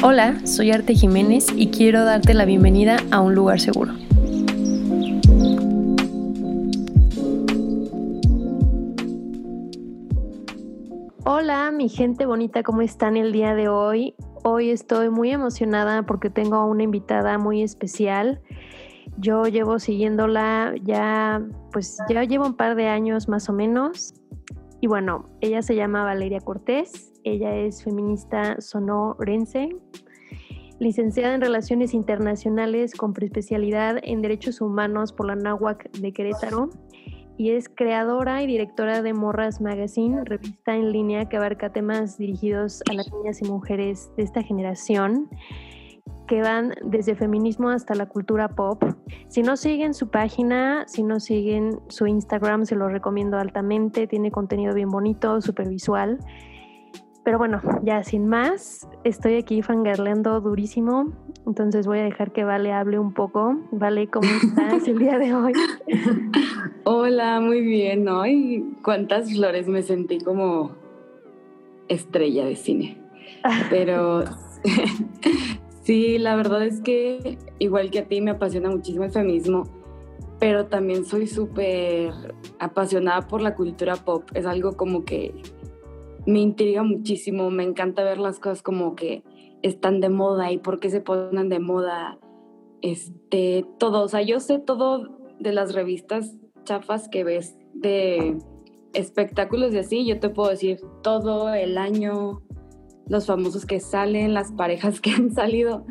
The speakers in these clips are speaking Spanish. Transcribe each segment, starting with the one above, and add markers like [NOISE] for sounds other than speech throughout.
Hola, soy Arte Jiménez y quiero darte la bienvenida a un lugar seguro. Hola, mi gente bonita, ¿cómo están el día de hoy? Hoy estoy muy emocionada porque tengo una invitada muy especial. Yo llevo siguiéndola ya, pues ya llevo un par de años más o menos. Y bueno, ella se llama Valeria Cortés, ella es feminista sonorense, licenciada en Relaciones Internacionales con preespecialidad en Derechos Humanos por la NAWAC de Querétaro y es creadora y directora de Morras Magazine, revista en línea que abarca temas dirigidos a las niñas y mujeres de esta generación que van desde feminismo hasta la cultura pop. Si no siguen su página, si no siguen su Instagram, se lo recomiendo altamente. Tiene contenido bien bonito, súper visual. Pero bueno, ya sin más, estoy aquí fangirleando durísimo, entonces voy a dejar que Vale hable un poco. Vale, ¿cómo estás el día de hoy? [LAUGHS] Hola, muy bien, ¿no? Y cuántas flores me sentí como estrella de cine. [LAUGHS] Pero [LAUGHS] Sí, la verdad es que igual que a ti me apasiona muchísimo el feminismo, pero también soy súper apasionada por la cultura pop. Es algo como que me intriga muchísimo, me encanta ver las cosas como que están de moda y por qué se ponen de moda. Este, todo, o sea, yo sé todo de las revistas chafas que ves de espectáculos y así, yo te puedo decir todo el año, los famosos que salen, las parejas [LAUGHS] que han salido,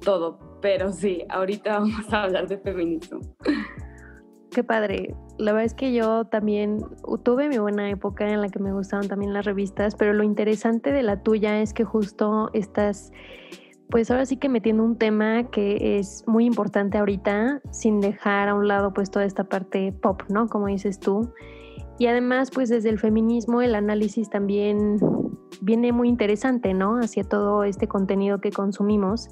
todo. Pero sí, ahorita vamos a hablar de feminismo. Qué padre. La verdad es que yo también tuve mi buena época en la que me gustaban también las revistas, pero lo interesante de la tuya es que justo estás, pues ahora sí que metiendo un tema que es muy importante ahorita, sin dejar a un lado pues toda esta parte pop, ¿no? Como dices tú. Y además, pues desde el feminismo el análisis también viene muy interesante, ¿no? Hacia todo este contenido que consumimos.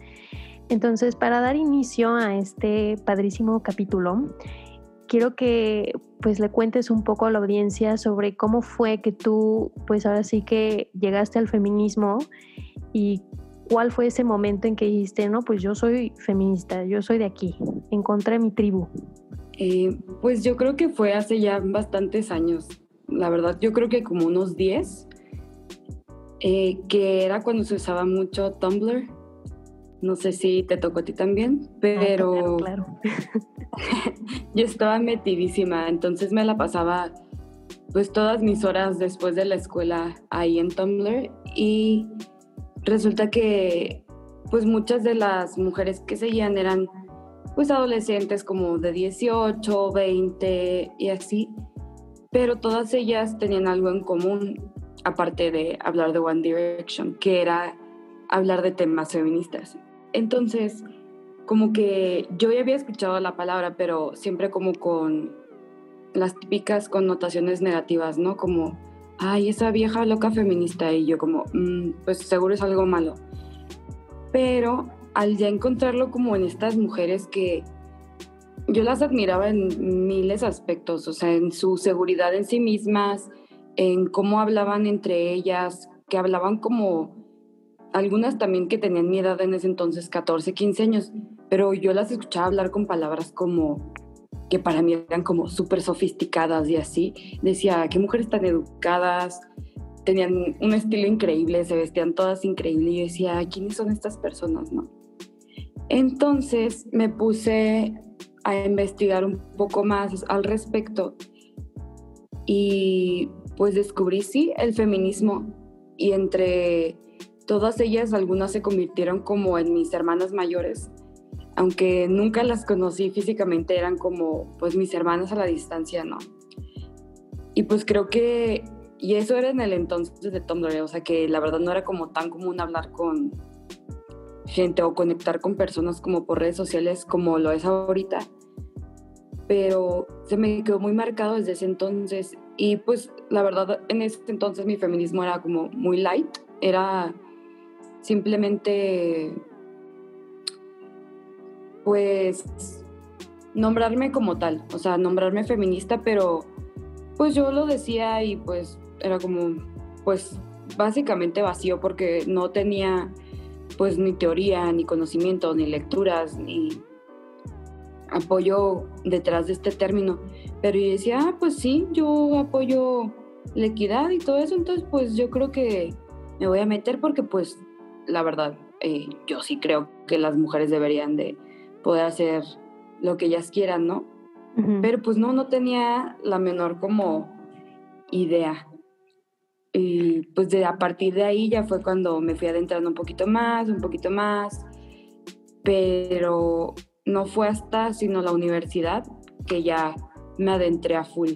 Entonces, para dar inicio a este padrísimo capítulo, quiero que pues le cuentes un poco a la audiencia sobre cómo fue que tú, pues ahora sí que llegaste al feminismo y cuál fue ese momento en que dijiste, no, pues yo soy feminista, yo soy de aquí, encontré mi tribu. Eh, pues yo creo que fue hace ya bastantes años, la verdad, yo creo que como unos 10, eh, que era cuando se usaba mucho Tumblr. No sé si te tocó a ti también, pero claro, [LAUGHS] yo estaba metidísima, entonces me la pasaba pues todas mis horas después de la escuela ahí en Tumblr y resulta que pues muchas de las mujeres que seguían eran pues adolescentes como de 18, 20 y así, pero todas ellas tenían algo en común, aparte de hablar de One Direction, que era hablar de temas feministas. Entonces, como que yo ya había escuchado la palabra, pero siempre como con las típicas connotaciones negativas, ¿no? Como, ay, esa vieja loca feminista, y yo como, mm, pues seguro es algo malo. Pero al ya encontrarlo como en estas mujeres que yo las admiraba en miles aspectos, o sea, en su seguridad en sí mismas, en cómo hablaban entre ellas, que hablaban como algunas también que tenían mi edad en ese entonces, 14, 15 años, pero yo las escuchaba hablar con palabras como que para mí eran como súper sofisticadas y así. Decía, qué mujeres tan educadas, tenían un estilo increíble, se vestían todas increíble y yo decía, ¿quiénes son estas personas, no? Entonces me puse a investigar un poco más al respecto y pues descubrí sí el feminismo y entre todas ellas algunas se convirtieron como en mis hermanas mayores. Aunque nunca las conocí físicamente eran como pues mis hermanas a la distancia no y pues creo que y eso era en el entonces de Tumblr o sea que la verdad no era como tan común hablar con gente o conectar con personas como por redes sociales como lo es ahorita. Pero se me quedó muy marcado desde ese entonces. Y pues la verdad en ese entonces mi feminismo era como muy light, era simplemente pues nombrarme como tal, o sea, nombrarme feminista, pero pues yo lo decía y pues era como pues básicamente vacío porque no tenía pues ni teoría, ni conocimiento, ni lecturas, ni apoyo detrás de este término. Pero yo decía, ah, pues sí, yo apoyo la equidad y todo eso, entonces pues yo creo que me voy a meter porque pues la verdad, eh, yo sí creo que las mujeres deberían de poder hacer lo que ellas quieran, ¿no? Pero pues no, no tenía la menor como idea. Y pues de, a partir de ahí ya fue cuando me fui adentrando un poquito más, un poquito más, pero no fue hasta sino la universidad que ya me adentré a full.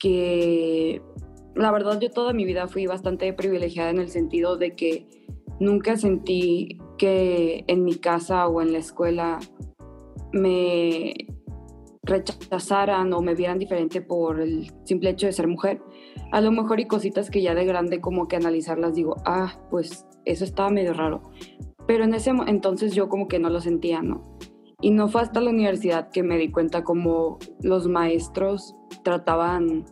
Que la verdad yo toda mi vida fui bastante privilegiada en el sentido de que nunca sentí que en mi casa o en la escuela me rechazaran o me vieran diferente por el simple hecho de ser mujer. A lo mejor y cositas que ya de grande como que analizarlas digo, ah, pues eso estaba medio raro. Pero en ese entonces yo como que no lo sentía, ¿no? Y no fue hasta la universidad que me di cuenta como los maestros trataban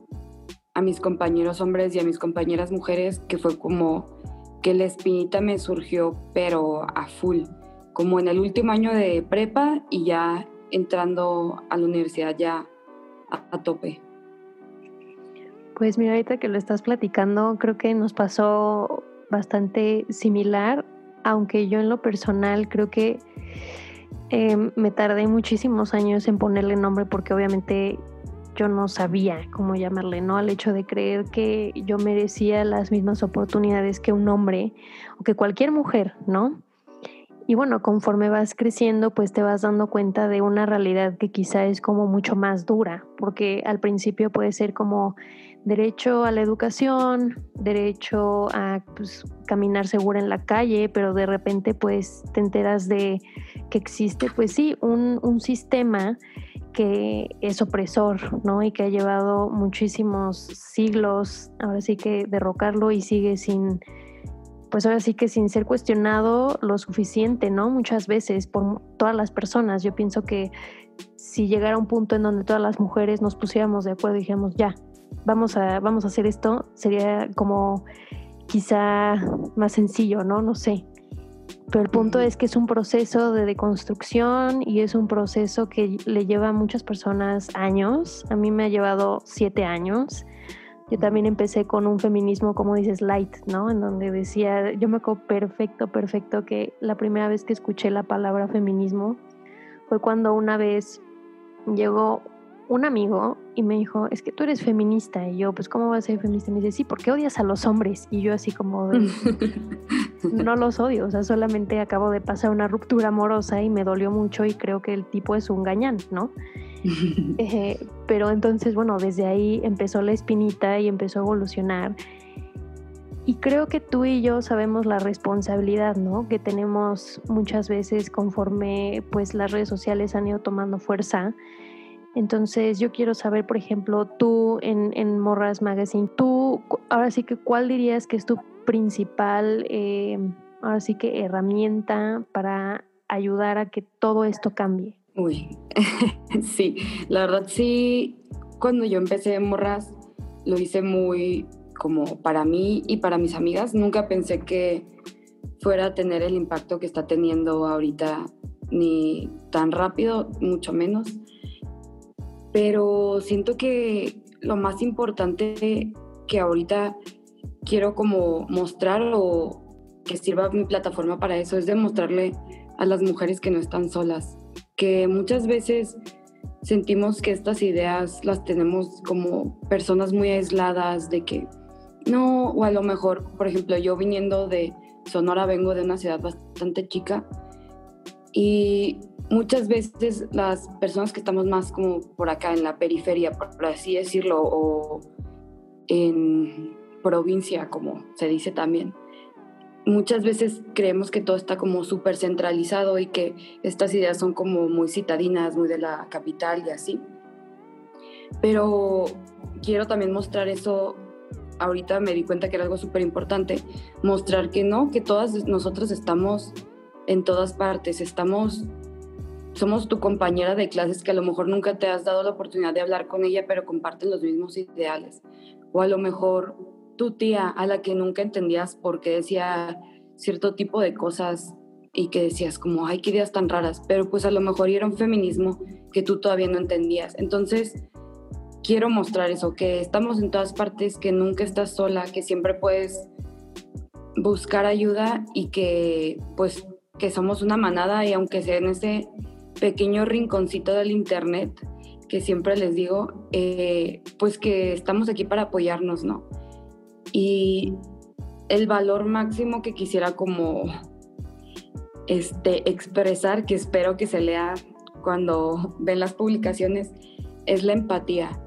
a mis compañeros hombres y a mis compañeras mujeres, que fue como que la espinita me surgió, pero a full, como en el último año de prepa y ya entrando a la universidad ya a, tope. Pues mira, ahorita que lo estás platicando, creo que nos pasó bastante similar, aunque yo en lo personal creo que em, me tardé muchísimos años en ponerle nombre porque obviamente yo no sabía cómo llamarle, ¿no? Al hecho de creer que yo merecía las mismas oportunidades que un hombre o que cualquier mujer, ¿no? Y bueno, conforme vas creciendo, pues te vas dando cuenta de una realidad que quizá es como mucho más dura, porque al principio puede ser como derecho a la educación, derecho a pues, caminar segura en la calle, pero de repente pues te enteras de que existe pues sí un, un sistema que es opresor, ¿no? Y que ha llevado muchísimos siglos, ahora sí que derrocarlo y sigue sin pues ahora sí que sin ser cuestionado lo suficiente, ¿no? Muchas veces por todas las personas. Yo pienso que si llegara un punto en donde todas las mujeres nos pusiéramos de acuerdo y dijéramos, ya, vamos a, vamos a hacer esto, sería como quizá más sencillo, ¿no? No sé. Pero el punto es que es un proceso de deconstrucción y es un proceso que le lleva a muchas personas años. A mí me ha llevado siete años yo también empecé con un feminismo, como dices, light, ¿no? En donde decía, yo me acuerdo perfecto, perfecto que la primera vez que escuché la palabra feminismo fue cuando una vez llegó un amigo y me dijo, es que tú eres feminista. Y yo, pues, ¿cómo vas a ser feminista? Y me dice, sí, ¿por qué odias a los hombres? Y yo así como, [LAUGHS] no los odio, o sea, solamente acabo de pasar una ruptura amorosa y me dolió mucho y creo que el tipo es un gañán, ¿no? [LAUGHS] Eh, pero entonces, bueno, desde ahí empezó la espinita y empezó a evolucionar. Y creo que tú y yo sabemos la responsabilidad, ¿no? Que tenemos muchas veces conforme pues las redes sociales han ido tomando fuerza. Entonces yo quiero saber, por ejemplo, tú en, en Morras Magazine, tú ahora sí que cuál dirías que es tu principal, eh, ahora sí que herramienta para ayudar a que todo esto cambie. Uy, [LAUGHS] sí, la verdad sí, cuando yo empecé Morras, lo hice muy como para mí y para mis amigas. Nunca pensé que fuera a tener el impacto que está teniendo ahorita, ni tan rápido, mucho menos. Pero siento que lo más importante que ahorita quiero como mostrar o que sirva mi plataforma para eso es demostrarle a las mujeres que no están solas que muchas veces sentimos que estas ideas las tenemos como personas muy aisladas, de que no, o a lo mejor, por ejemplo, yo viniendo de Sonora vengo de una ciudad bastante chica y muchas veces las personas que estamos más como por acá en la periferia, por así decirlo, o en provincia, como se dice también, muchas veces creemos que todo está como súper centralizado y que estas ideas son como muy citadinas, muy de la capital y así. Pero quiero también mostrar eso, ahorita me di cuenta que era algo súper importante, mostrar que no, que todas nosotros estamos en todas partes, estamos, somos tu compañera de clases que a lo mejor nunca te has dado la oportunidad de hablar con ella, pero comparten los mismos ideales. O a lo mejor tu tía a la que nunca entendías por qué decía cierto tipo de cosas y que decías como, ay, qué ideas tan raras, pero pues a lo mejor era un feminismo que tú todavía no entendías. Entonces, quiero mostrar eso, que estamos en todas partes, que nunca estás sola, que siempre puedes buscar ayuda y que pues que somos una manada y aunque sea en ese pequeño rinconcito del internet, que siempre les digo, eh, pues que estamos aquí para apoyarnos, ¿no? Y el valor máximo que quisiera como este, expresar, que espero que se lea cuando ven las publicaciones, es la empatía.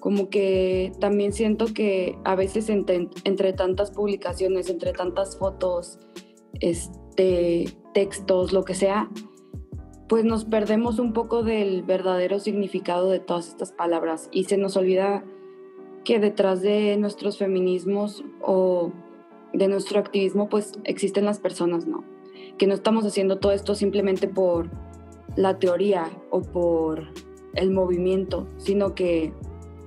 Como que también siento que a veces entre, entre tantas publicaciones, entre tantas fotos, este, textos, lo que sea, pues nos perdemos un poco del verdadero significado de todas estas palabras y se nos olvida que detrás de nuestros feminismos o de nuestro activismo pues existen las personas, ¿no? Que no estamos haciendo todo esto simplemente por la teoría o por el movimiento, sino que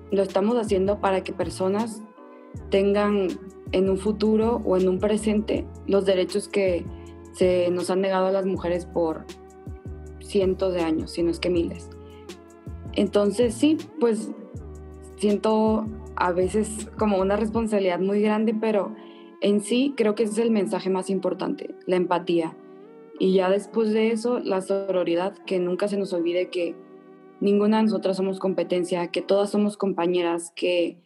lo estamos haciendo para que personas tengan en un futuro o en un presente los derechos que se nos han negado a las mujeres por cientos de años, si no es que miles. Entonces sí, pues siento a veces como una responsabilidad muy grande, pero en sí creo que es el mensaje más importante, la empatía. Y ya después de eso, la sororidad, que nunca se nos olvide que ninguna de nosotras somos competencia, que todas somos compañeras, que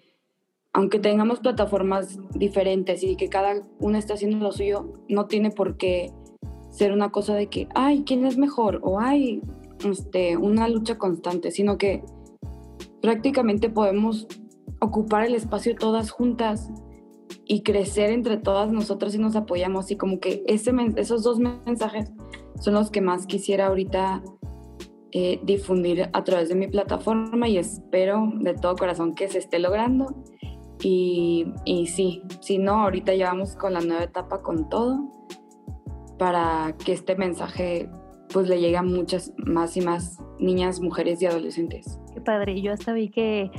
aunque tengamos plataformas diferentes y que cada una está haciendo lo suyo, no tiene por qué ser una cosa de que, ay, ¿quién es mejor? O hay este, una lucha constante, sino que prácticamente podemos ocupar el espacio todas juntas y crecer entre todas nosotras y nos apoyamos. Y como que ese, esos dos mensajes son los que más quisiera ahorita eh, difundir a través de mi plataforma y espero de todo corazón que se esté logrando. Y, y sí, si no, ahorita ya vamos con la nueva etapa con todo para que este mensaje pues le llegue a muchas más y más niñas, mujeres y adolescentes. Qué padre, yo hasta vi que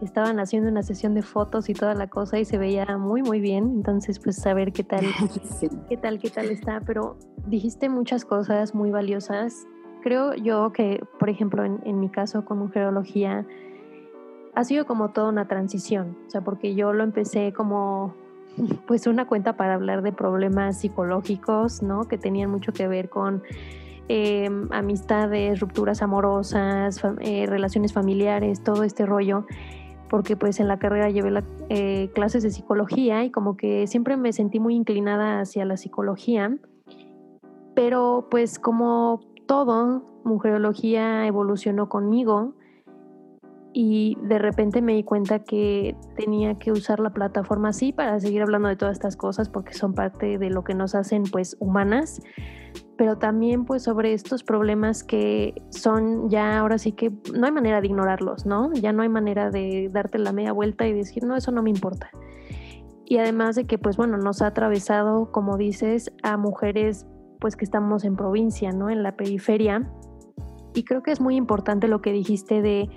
estaban haciendo una sesión de fotos y toda la cosa y se veía muy muy bien, entonces pues saber qué tal, [LAUGHS] qué tal, qué tal está, pero dijiste muchas cosas muy valiosas. Creo yo que, por ejemplo, en, en mi caso con mujerología, ha sido como toda una transición, o sea, porque yo lo empecé como [LAUGHS] pues una cuenta para hablar de problemas psicológicos, ¿no? Que tenían mucho que ver con em, amistades, rupturas amorosas, eh, relaciones familiares, todo este rollo, porque pues en la carrera llevé eh, clases de psicología y como que siempre me sentí muy inclinada hacia la psicología, pero pues como todo, mujerología evolucionó conmigo y de repente me di cuenta que tenía que usar la plataforma así para seguir hablando de todas estas cosas porque son parte de lo que nos hacen pues humanas, pero también pues sobre estos problemas que son ya ahora sí que no hay manera de ignorarlos, ¿no? Ya no hay manera de darte la media vuelta y decir, no, eso no me importa. Y además de que pues bueno, nos ha atravesado, como dices, a mujeres pues que estamos en provincia, ¿no? En la periferia. Y creo que es muy importante lo que dijiste de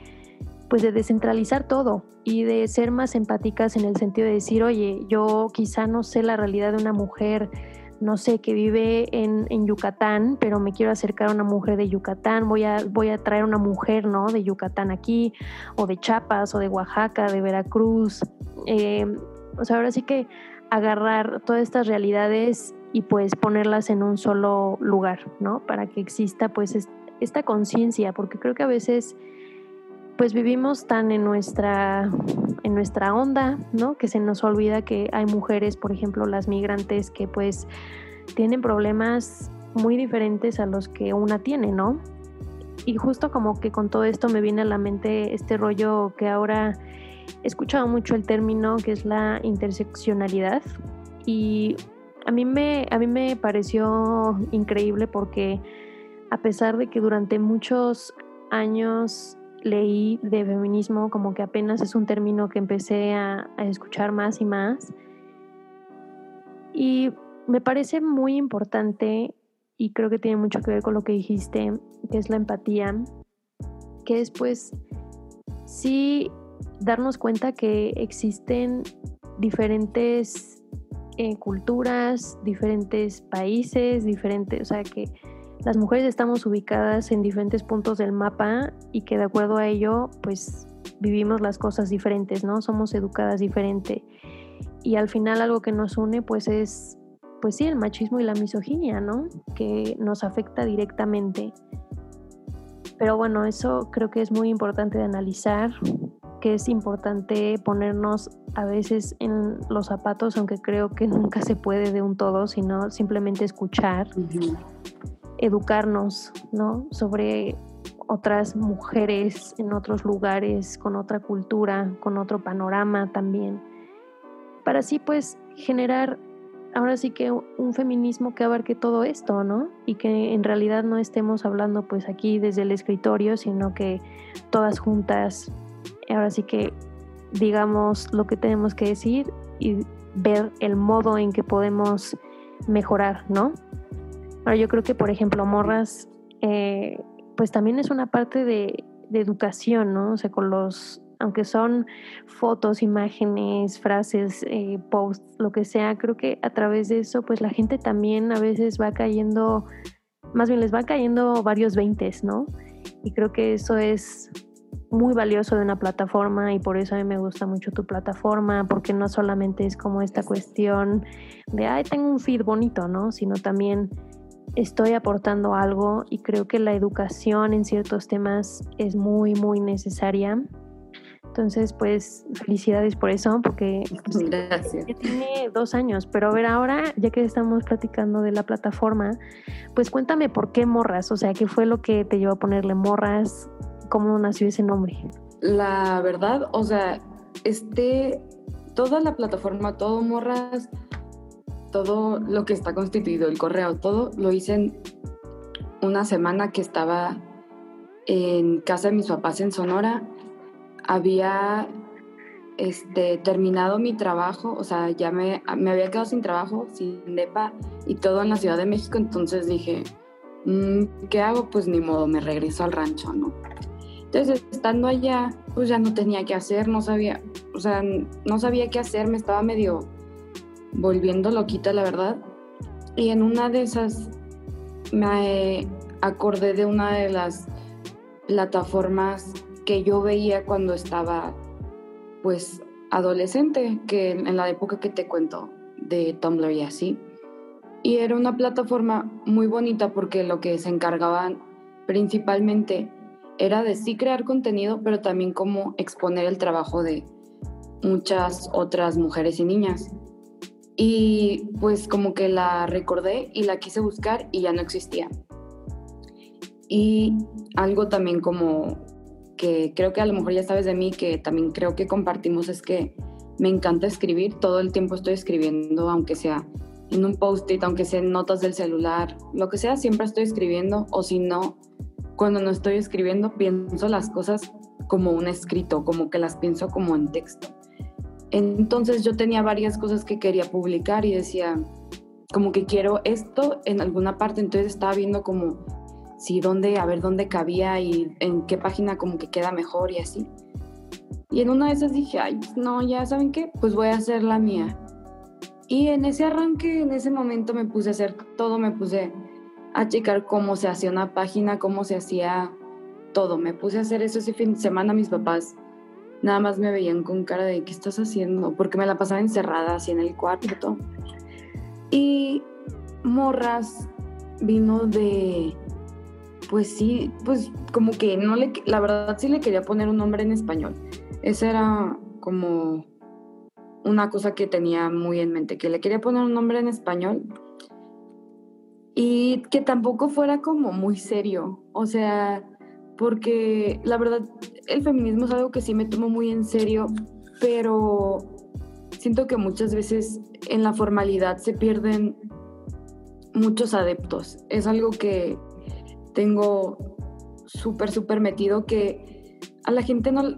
pues de descentralizar todo y de ser más empáticas en el sentido de decir, oye, yo quizá no sé la realidad de una mujer, no sé, que vive en, Yucatán, pero me quiero acercar a una mujer de Yucatán, voy a, voy a traer una mujer, ¿no? De Yucatán aquí, o de Chiapas, o de Oaxaca, de Veracruz. Eh, o sea, ahora sí que agarrar todas estas realidades y pues ponerlas en un solo lugar, ¿no? Para que exista pues esta conciencia, porque creo que a veces pues vivimos tan en nuestra, en nuestra onda, ¿no? Que se nos olvida que hay mujeres, por ejemplo, las migrantes, que pues tienen problemas muy diferentes a los que una tiene, ¿no? Y justo como que con todo esto me viene a la mente este rollo que ahora he escuchado mucho el término que es la interseccionalidad y a mí me, a mí me pareció increíble porque a pesar de que durante muchos años leí de feminismo, como que apenas es un término que empecé a, escuchar más y más. Y me parece muy importante y creo que tiene mucho que ver con lo que dijiste, que es la empatía, que después sí darnos cuenta que existen diferentes eh, culturas, diferentes países, diferentes, o sea que las mujeres estamos ubicadas en diferentes puntos del mapa y que de acuerdo a ello, pues vivimos las cosas diferentes, ¿no? Somos educadas diferente. Y al final algo que nos une, pues es, pues sí, el machismo y la misoginia, ¿no? Que nos afecta directamente. Pero bueno, eso creo que es muy importante de analizar, que es importante ponernos a veces en los zapatos, aunque creo que nunca se puede de un todo, sino simplemente escuchar, educarnos, ¿no? Sobre otras mujeres en otros lugares, con otra cultura, con otro panorama también, para así pues generar ahora sí que un feminismo que abarque todo esto, ¿no? Y que en realidad no estemos hablando pues aquí desde el escritorio, sino que todas juntas, ahora sí que digamos lo que tenemos que decir y ver el modo en que podemos mejorar, ¿no? Ahora yo creo que, por ejemplo, Morras eh, pues también es una parte de, educación, ¿no? O sea, con los, aunque son fotos, imágenes, frases, eh, posts, lo que sea, creo que a través de eso, pues la gente también a veces va cayendo, más bien les va cayendo varios veintes, ¿no? Y creo que eso es muy valioso de una plataforma y por eso a mí me gusta mucho tu plataforma, porque no solamente es como esta cuestión de, ay, tengo un feed bonito, ¿no? Sino también estoy aportando algo y creo que la educación en ciertos temas es muy, muy necesaria. Entonces, pues felicidades por eso, porque pues, [LAUGHS] Gracias. ya tiene dos años. Pero a ver, ahora, ya que estamos platicando de la plataforma, pues cuéntame por qué morras, o sea, qué fue lo que te llevó a ponerle morras, cómo nació ese nombre. La verdad, o sea, este, toda la plataforma, todo morras, todo lo que está constituido, el correo, todo lo hice en una semana que estaba en casa de mis papás en Sonora. Había este, terminado mi trabajo, o sea, ya me, me había quedado sin trabajo, sin DEPA y todo en la Ciudad de México, entonces dije, mm, ¿qué hago? Pues ni modo, me regreso al rancho, ¿no? Entonces, estando allá, pues ya no tenía qué hacer, no sabía, o sea, no sabía qué hacer, me estaba medio volviendo loquita, la verdad. Y en una de esas me acordé de una de las plataformas que yo veía cuando estaba, pues, adolescente, que en la época que te cuento de Tumblr y así. Y era una plataforma muy bonita porque lo que se encargaban principalmente era de sí crear contenido, pero también como exponer el trabajo de muchas otras mujeres y niñas. Y pues como que la recordé y la quise buscar y ya no existía. Y algo también como que creo que a lo mejor ya sabes de mí, que también creo que compartimos es que me encanta escribir, todo el tiempo estoy escribiendo, aunque sea en un post-it, aunque sea en notas del celular, lo que sea, siempre estoy escribiendo, o si no, cuando no estoy escribiendo, pienso las cosas como un escrito, como que las pienso como en texto. Entonces yo tenía varias cosas que quería publicar y decía, como que quiero esto en alguna parte, entonces estaba viendo como si dónde, a ver dónde cabía y en qué página como que queda mejor y así. Y en una de esas dije, ay, no, ya saben qué, pues voy a hacer la mía. Y en ese arranque, en ese momento me puse a hacer todo, me puse a checar cómo se hacía una página, cómo se hacía todo. Me puse a hacer eso ese fin de semana, mis papás nada más me veían con cara de ¿qué estás haciendo? Porque me la pasaba encerrada así en el cuarto. Y Morras vino de, pues sí, pues como que no le, la verdad sí le quería poner un nombre en español. Esa era como una cosa que tenía muy en mente, que le quería poner un nombre en español y que tampoco fuera como muy serio. O sea, porque la verdad el feminismo es algo que sí me tomo muy en serio, pero siento que muchas veces en la formalidad se pierden muchos adeptos. Es algo que tengo súper, súper metido que a la gente no,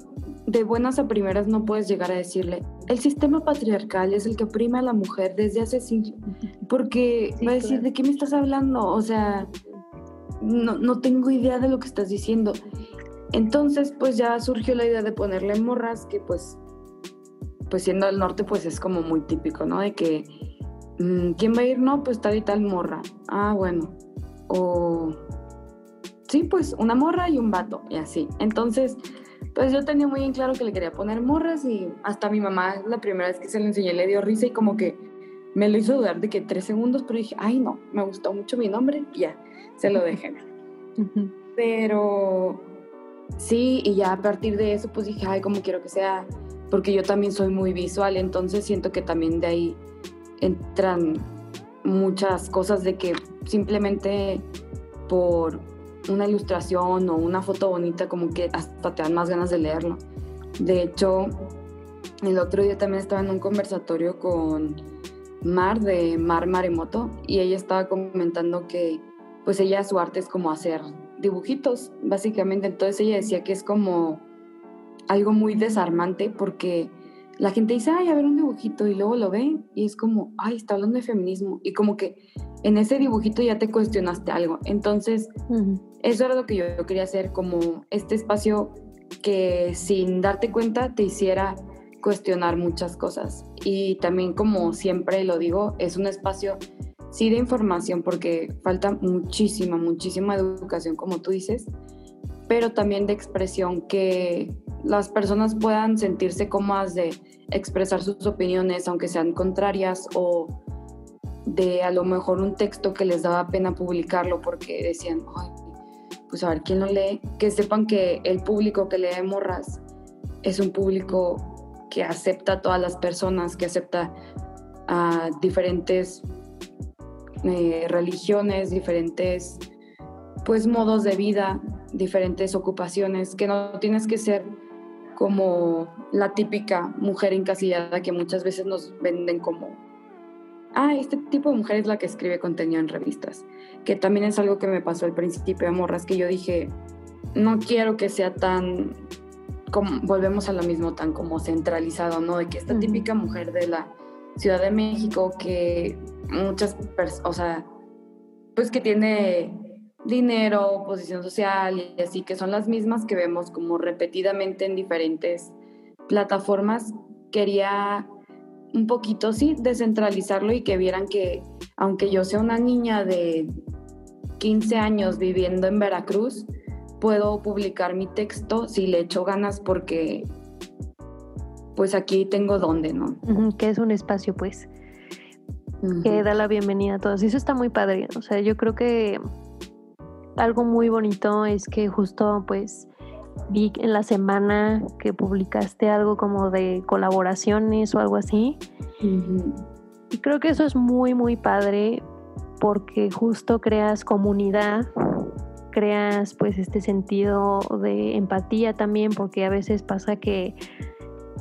de buenas a primeras no puedes llegar a decirle, el sistema patriarcal es el que oprime a la mujer desde hace siglos, porque va a decir, ¿de qué me estás hablando? O sea, no, no tengo idea de lo que estás diciendo. Entonces, pues ya surgió la idea de ponerle morras, que pues, pues siendo del norte, pues es como muy típico, ¿no? De que mm, ¿quién va a ir? No, pues tal y tal morra. Ah, bueno. O sí, pues una morra y un vato, y así. Entonces, pues yo tenía muy en claro que le quería poner morras y hasta mi mamá la primera vez que se lo enseñé le dio risa y como que me lo hizo dudar de que tres segundos, pero dije, ay no, me gustó mucho mi nombre y ya, se lo dejé. [LAUGHS] Pero sí, y ya a partir de eso pues dije, ay, como quiero que sea, porque yo también soy muy visual, entonces siento que también de ahí entran muchas cosas de que simplemente por una ilustración o una foto bonita como que hasta te dan más ganas de leerlo. De hecho, el otro día también estaba en un conversatorio con Mar de Mar Maremoto y ella estaba comentando que pues ella su arte es como hacer dibujitos, básicamente. Entonces ella decía que es como algo muy desarmante porque la gente dice, ay, a ver un dibujito y luego lo ve y es como, ay, está hablando de feminismo y como que en ese dibujito ya te cuestionaste algo. Entonces, eso era lo que yo quería hacer, como este espacio que sin darte cuenta te hiciera cuestionar muchas cosas. Y también, como siempre lo digo, es un espacio sí de información porque falta muchísima, muchísima educación, como tú dices, pero también de expresión, que las personas puedan sentirse cómodas de expresar sus opiniones, aunque sean contrarias, o de a lo mejor un texto que les daba pena publicarlo porque decían, Ay, pues a ver quién lo lee, que sepan que el público que lee morras es un público que acepta a todas las personas, que acepta a diferentes eh, religiones, diferentes pues modos de vida, diferentes ocupaciones, que no tienes que ser como la típica mujer encasillada que muchas veces nos venden como, ah, este tipo de mujer es la que escribe contenido en revistas, que también es algo que me pasó al principio de Morras, que yo dije, no quiero que sea tan volvemos a lo mismo, tan como centralizado, ¿no? De que esta típica mujer de la Ciudad de México que muchas personas, o sea, pues que tiene dinero, posición social y así, que son las mismas que vemos como repetidamente en diferentes plataformas, quería un poquito, sí, descentralizarlo y que vieran que aunque yo sea una niña de 15 años viviendo en Veracruz, puedo publicar mi texto si le echo ganas porque pues aquí tengo donde, ¿no? que es un espacio pues que da la bienvenida a todos. Y eso está muy padre. O sea, yo creo que algo muy bonito es que justo pues vi en la semana que publicaste algo como de colaboraciones o algo así. Y creo que eso es muy, muy padre porque justo creas comunidad creas pues este sentido de empatía también, porque a veces pasa que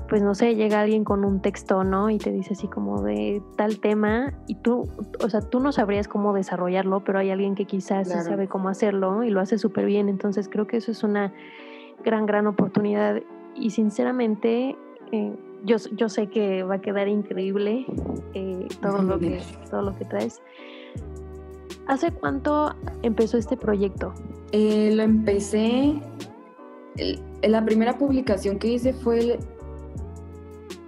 pues no sé, llega alguien con un texto, ¿no? Y te dice así como de tal tema y tú, o sea, tú no sabrías cómo desarrollarlo, pero hay alguien que quizás sí sabe cómo hacerlo y lo hace súper bien. Entonces creo que eso es una gran, gran oportunidad y sinceramente eh, yo, yo sé que va a quedar increíble eh, todo, lo que, [LAUGHS] todo lo que traes. ¿Hace cuánto empezó este proyecto? Eh, lo empecé, la primera publicación que hice fue el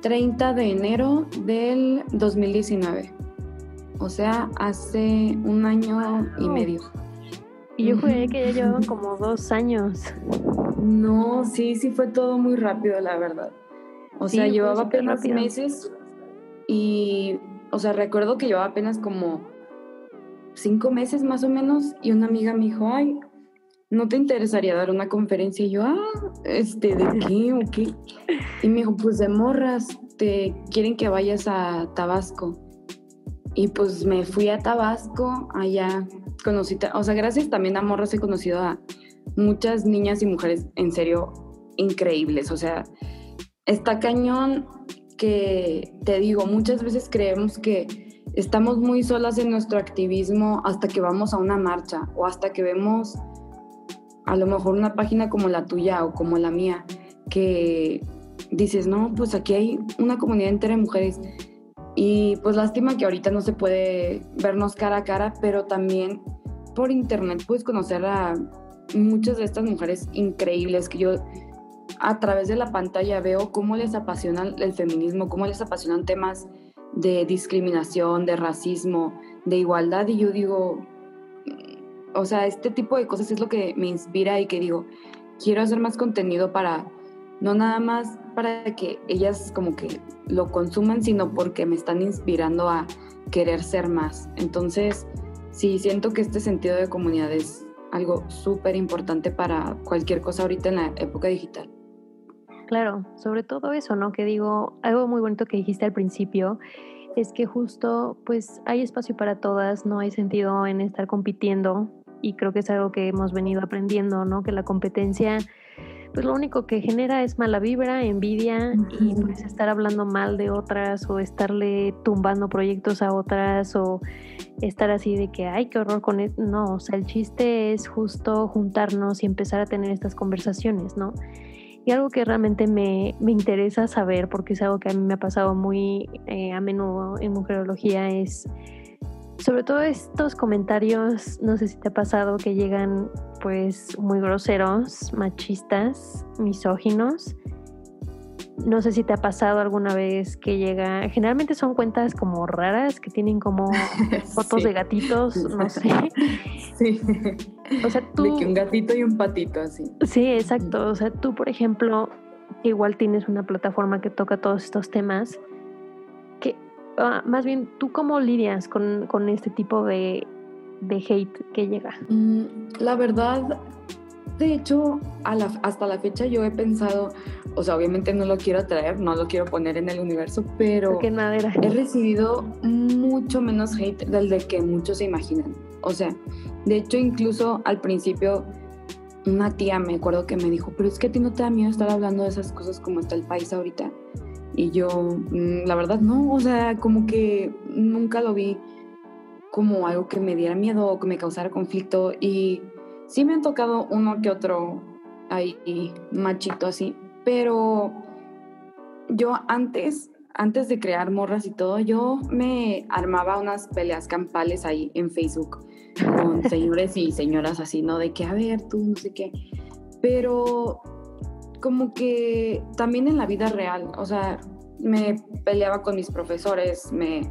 30 de enero del 2019. O sea, hace un año y medio. Y yo jugué que ya llevaban como dos años. No, sí, sí fue todo muy rápido, la verdad. O sea, llevaba apenas meses y, o sea, recuerdo que llevaba apenas como cinco meses más o menos y una amiga me dijo, ay, ¿no te interesaría dar una conferencia? Y yo, ah, este, ¿de [LAUGHS] qué o qué? Y me dijo, pues de morras, te quieren que vayas a Tabasco. Y pues me fui a Tabasco, allá conocí, o sea, gracias también a morras he conocido a muchas niñas y mujeres en serio increíbles, o sea, está cañón que te digo, muchas veces creemos que estamos muy solas en nuestro activismo hasta que vamos a una marcha o hasta que vemos a lo mejor una página como la tuya o como la mía, que dices, no, pues aquí hay una comunidad entera de mujeres. Y pues lástima que ahorita no se puede vernos cara a cara, pero también por internet puedes conocer a muchas de estas mujeres increíbles que yo a través de la pantalla veo cómo les apasiona el feminismo, cómo les apasionan temas de discriminación, de racismo, de igualdad y yo digo, o sea, este tipo de cosas es lo que me inspira y que digo, quiero hacer más contenido para, no nada más para que ellas como que lo consuman, sino porque me están inspirando a querer ser más. Entonces, sí, siento que este sentido de comunidad es algo súper importante para cualquier cosa ahorita en la época digital. Claro, sobre todo eso, ¿no? Que digo, algo muy bonito que dijiste al principio es que justo pues hay espacio para todas, no hay sentido en estar compitiendo y creo que es algo que hemos venido aprendiendo, ¿no? Que la competencia pues lo único que genera es mala vibra, envidia y pues estar hablando mal de otras o estarle tumbando proyectos a otras o estar así de que, ay, qué horror con esto. No, o sea, el chiste es justo juntarnos y empezar a tener estas conversaciones, ¿no? Y algo que realmente me, me interesa saber, porque es algo que a mí me ha pasado muy eh, a menudo en mujerología, es sobre todo estos comentarios, no sé si te ha pasado que llegan pues muy groseros, machistas, misóginos. No sé si te ha pasado alguna vez que llega, generalmente son cuentas como raras que tienen como [LAUGHS] fotos de gatitos, no sé. Sí. O sea, tú de que un gatito y un patito así. Sí, exacto. O sea, tú, por ejemplo, igual tienes una plataforma que toca todos estos temas Ah, más bien, ¿tú cómo lidias con, con este tipo de, de, hate que llega? Mm, la verdad, de hecho, a la, hasta la fecha yo he pensado, o sea, obviamente no lo quiero traer, no lo quiero poner en el universo, pero he recibido mucho menos hate del de que muchos se imaginan. O sea, de hecho, incluso al principio una tía me acuerdo que me dijo, pero es que a ti no te da miedo estar hablando de esas cosas como está el país ahorita. Y yo, mm, la verdad, no, o sea, como que nunca lo vi como algo que me diera miedo o que me causara conflicto. Y sí me han tocado uno que otro ahí machito así, pero yo antes, antes de crear morras y todo, yo me armaba unas peleas campales ahí en Facebook con [LAUGHS] señores y señoras así, ¿no? De que, a ver, tú, no sé qué. Pero como que también en la vida real, o sea, me peleaba con mis profesores, me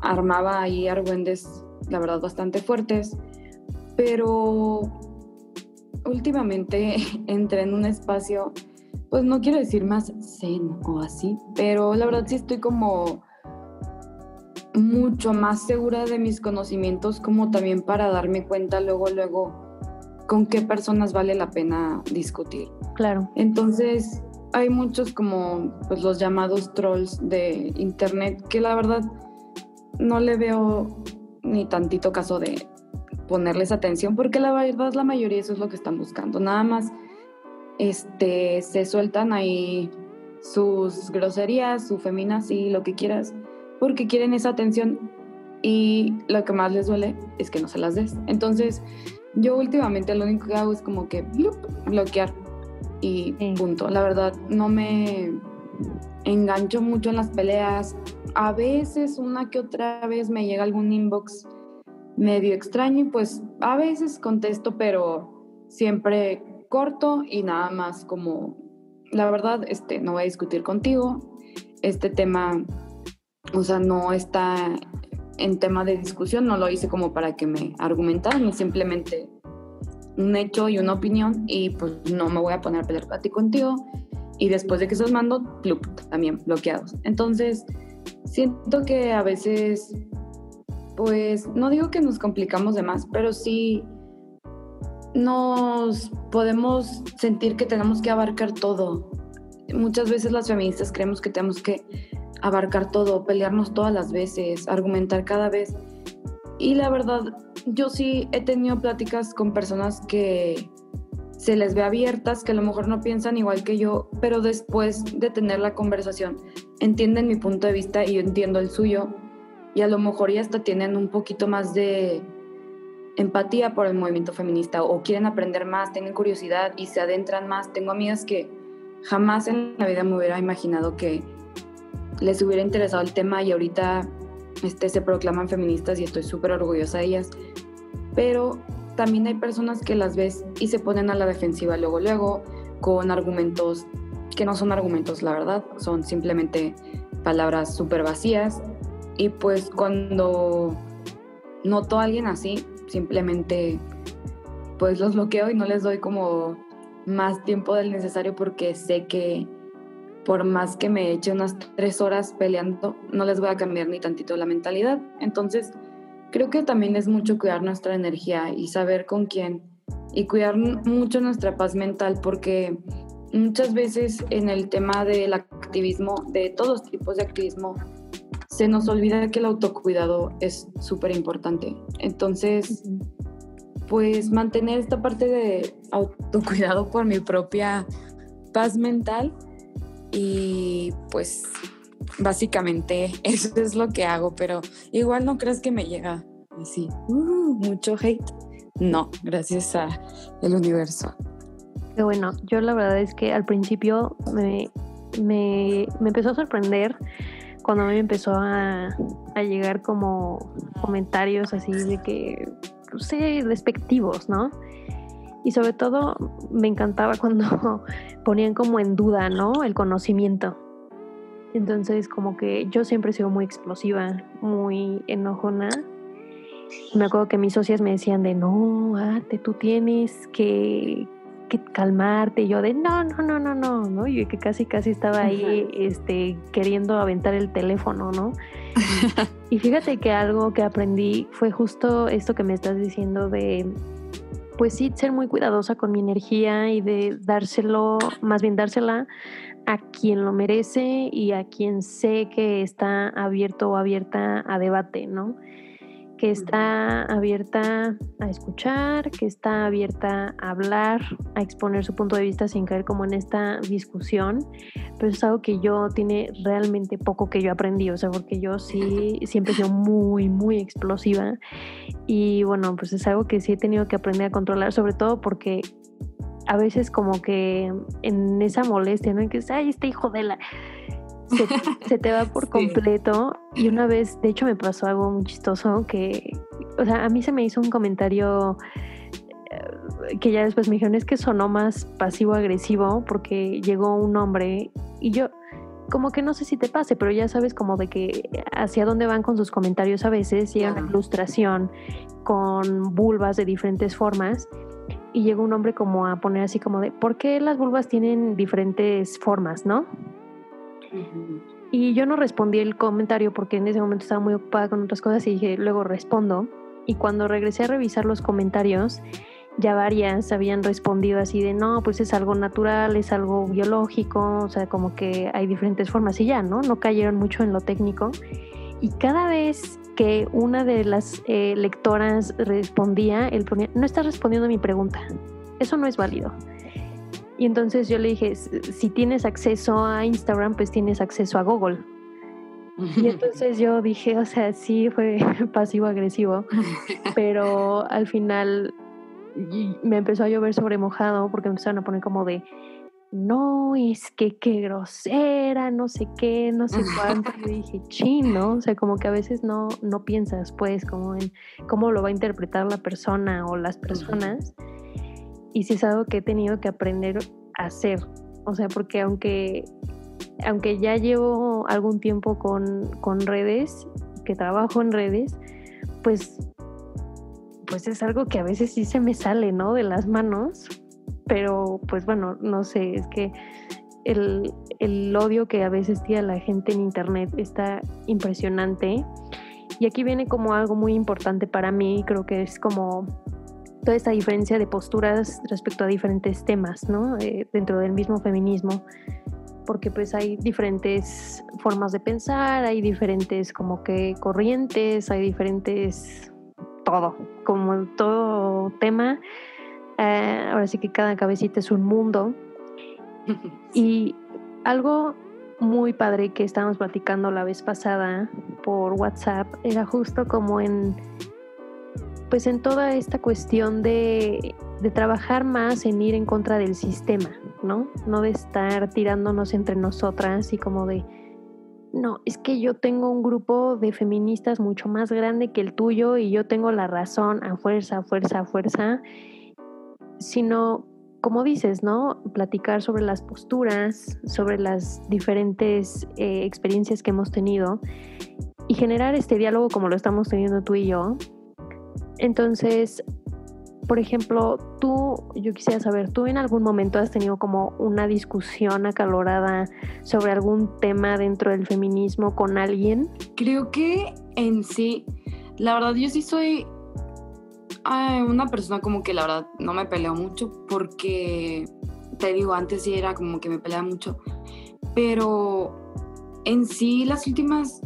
armaba ahí argüendes, la verdad, bastante fuertes, pero últimamente [LAUGHS] entré en un espacio, pues no quiero decir más zen o así, pero la verdad sí estoy como mucho más segura de mis conocimientos, como también para darme cuenta luego, luego con qué personas vale la pena discutir. Claro. Entonces, hay muchos como pues, los llamados trolls de internet que la verdad no le veo ni tantito caso de ponerles atención porque la verdad la mayoría eso es lo que están buscando. Nada más este, se sueltan ahí sus groserías, su y lo que quieras, porque quieren esa atención y lo que más les duele es que no se las des. Entonces, yo últimamente lo único que hago es como que bloquear y punto. La verdad, no me engancho mucho en las peleas. A veces, una que otra vez me llega algún inbox medio extraño y pues a veces contesto, pero siempre corto y nada más como, la verdad, este, no voy a discutir contigo. Este tema, o sea, no está en tema de discusión, no lo hice como para que me argumentaran, simplemente un hecho y una opinión y pues no me voy a poner a pelear a ti contigo y después de que se los mando, también bloqueados. Entonces, siento que a veces, pues, no digo que nos complicamos de más, pero sí nos podemos sentir que tenemos que abarcar todo. Muchas veces las feministas creemos que tenemos que abarcar todo, pelearnos todas las veces, argumentar cada vez. Y la verdad, yo sí he tenido pláticas con personas que se les ve abiertas, que a lo mejor no piensan igual que yo, pero después de tener la conversación entienden mi punto de vista y yo entiendo el suyo. Y a lo mejor ya hasta tienen un poquito más de empatía por el movimiento feminista o quieren aprender más, tienen curiosidad y se adentran más. Tengo amigas que jamás en la vida me hubiera imaginado que les hubiera interesado el tema y ahorita este, se proclaman feministas y estoy súper orgullosa de ellas. Pero también hay personas que las ves y se ponen a la defensiva luego, luego, con argumentos que no son argumentos, la verdad, son simplemente palabras súper vacías y pues cuando noto a alguien así, simplemente pues los bloqueo y no les doy como más tiempo del necesario porque sé que por más que me eche unas tres horas peleando, no les voy a cambiar ni tantito la mentalidad. Entonces, creo que también es mucho cuidar nuestra energía y saber con quién y cuidar mucho nuestra paz mental porque muchas veces en el tema del activismo, de todos tipos de activismo, se nos olvida que el autocuidado es súper importante. Entonces, pues mantener esta parte de autocuidado por mi propia paz mental y pues básicamente eso es lo que hago, pero igual no crees que me llega así, uh, mucho hate. No, gracias a el universo. Qué bueno, yo la verdad es que al principio me, me, me empezó a sorprender cuando me empezó a, a, llegar como comentarios así de que, no sé, despectivos, ¿no? Y sobre todo me encantaba [LAUGHS] cuando ponían como en duda, ¿no? El conocimiento. Entonces como que yo siempre he sido muy explosiva, muy enojona me acuerdo que mis socias me decían de, no, Arte, tú tienes que, que calmarte. Y yo de, no, no, no, no, no, ¿no? Y que casi, casi estaba ahí este, queriendo aventar el teléfono, ¿no? [LAUGHS] y fíjate que algo que aprendí fue justo esto que me estás diciendo de, pues sí, ser muy cuidadosa con mi energía y de dárselo, más bien dársela a quien lo merece y a quien sé que está abierto o abierta a debate, ¿no? Que está abierta a escuchar, que está abierta a hablar, a exponer su punto de vista sin caer como en esta discusión, pero es algo que yo tiene realmente poco que yo aprendí, o sea, porque yo sí siempre he sido muy, muy explosiva. Y bueno, pues es algo que sí he tenido que aprender a controlar, sobre todo porque a veces como que en esa molestia, ¿no? Que es, ay, este hijo de la [LAUGHS] se, te va por completo. Y una vez, de hecho, me pasó algo muy chistoso que, o sea, a mí se me hizo un comentario eh, que ya después me dijeron, es que sonó más pasivo-agresivo porque llegó un hombre y yo, como que no sé si te pase, pero ya sabes como de que hacia dónde van con sus comentarios a veces, llega una ilustración con vulvas de diferentes formas y llegó un hombre como a poner así como de, ¿por qué las vulvas tienen diferentes formas, no? Y yo no respondí el comentario porque en ese momento estaba muy ocupada con otras cosas y dije, luego respondo. Y cuando regresé a revisar los comentarios, ya varias habían respondido así de, no, pues es algo natural, es algo biológico, o sea, como que hay diferentes formas y ya, ¿no? No cayeron mucho en lo técnico. Y cada vez que una de las eh, lectoras respondía, él ponía, no estás respondiendo a mi pregunta, eso no es válido. Y entonces yo le dije, si tienes acceso a Instagram, pues tienes acceso a Google. Y [LAUGHS] entonces yo dije, o sea, sí fue [LAUGHS] pasivo-agresivo, pero al final me empezó a llover sobre mojado porque empezaron a poner como de, no, es que qué grosera, no sé qué, no sé cuánto. Y dije, chino, o sea, como que a veces no, no piensas, pues, como en cómo lo va a interpretar la persona o las personas y sí es algo que he tenido que aprender a hacer. O sea, porque aunque, aunque ya llevo algún tiempo con, con redes, que trabajo en redes, pues, pues es algo que a veces sí se me sale, ¿no? De las manos. Pero pues bueno, no sé, es que el, el odio que a veces tiene la gente en internet está impresionante. Y aquí viene como algo muy importante para mí, creo que es como toda esta diferencia de posturas respecto a diferentes temas, ¿no? Eh, dentro del mismo feminismo, porque pues hay diferentes formas de pensar, hay diferentes como que corrientes, hay diferentes todo, como todo tema. Eh, ahora sí que cada cabecita es un mundo. [LAUGHS] Y algo muy padre que estábamos platicando la vez pasada por WhatsApp era justo como en pues en toda esta cuestión de, trabajar más en ir en contra del sistema, ¿no? No de estar tirándonos entre nosotras y como de, no, es que yo tengo un grupo de feministas mucho más grande que el tuyo y yo tengo la razón a fuerza, a fuerza, a fuerza, sino como dices, ¿no? Platicar sobre las posturas, sobre las diferentes eh, experiencias que hemos tenido y generar este diálogo como lo estamos teniendo tú y yo. Entonces, por ejemplo, tú, yo quisiera saber, ¿tú en algún momento has tenido como una discusión acalorada sobre algún tema dentro del feminismo con alguien? Creo que en sí, la verdad yo sí soy una persona como que la verdad no me peleo mucho porque, te digo, antes sí era como que me peleaba mucho, pero en sí las últimas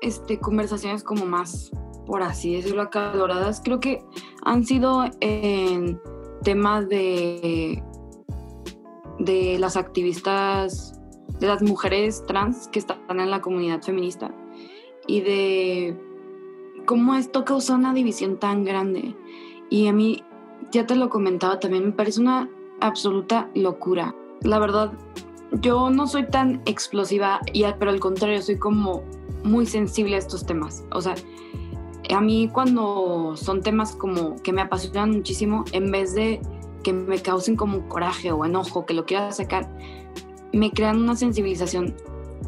este, conversaciones como más, por así decirlo, acaloradas, creo que han sido en temas de, de las activistas, de las mujeres trans que están en la comunidad feminista y de cómo esto causó una división tan grande. Y a mí, ya te lo comentaba también, me parece una absoluta locura. La verdad, yo no soy tan explosiva, pero al contrario, soy como muy sensible a estos temas. O sea, a mí cuando son temas como que me apasionan muchísimo, en vez de que me causen como coraje o enojo, que lo quiera sacar, me crean una sensibilización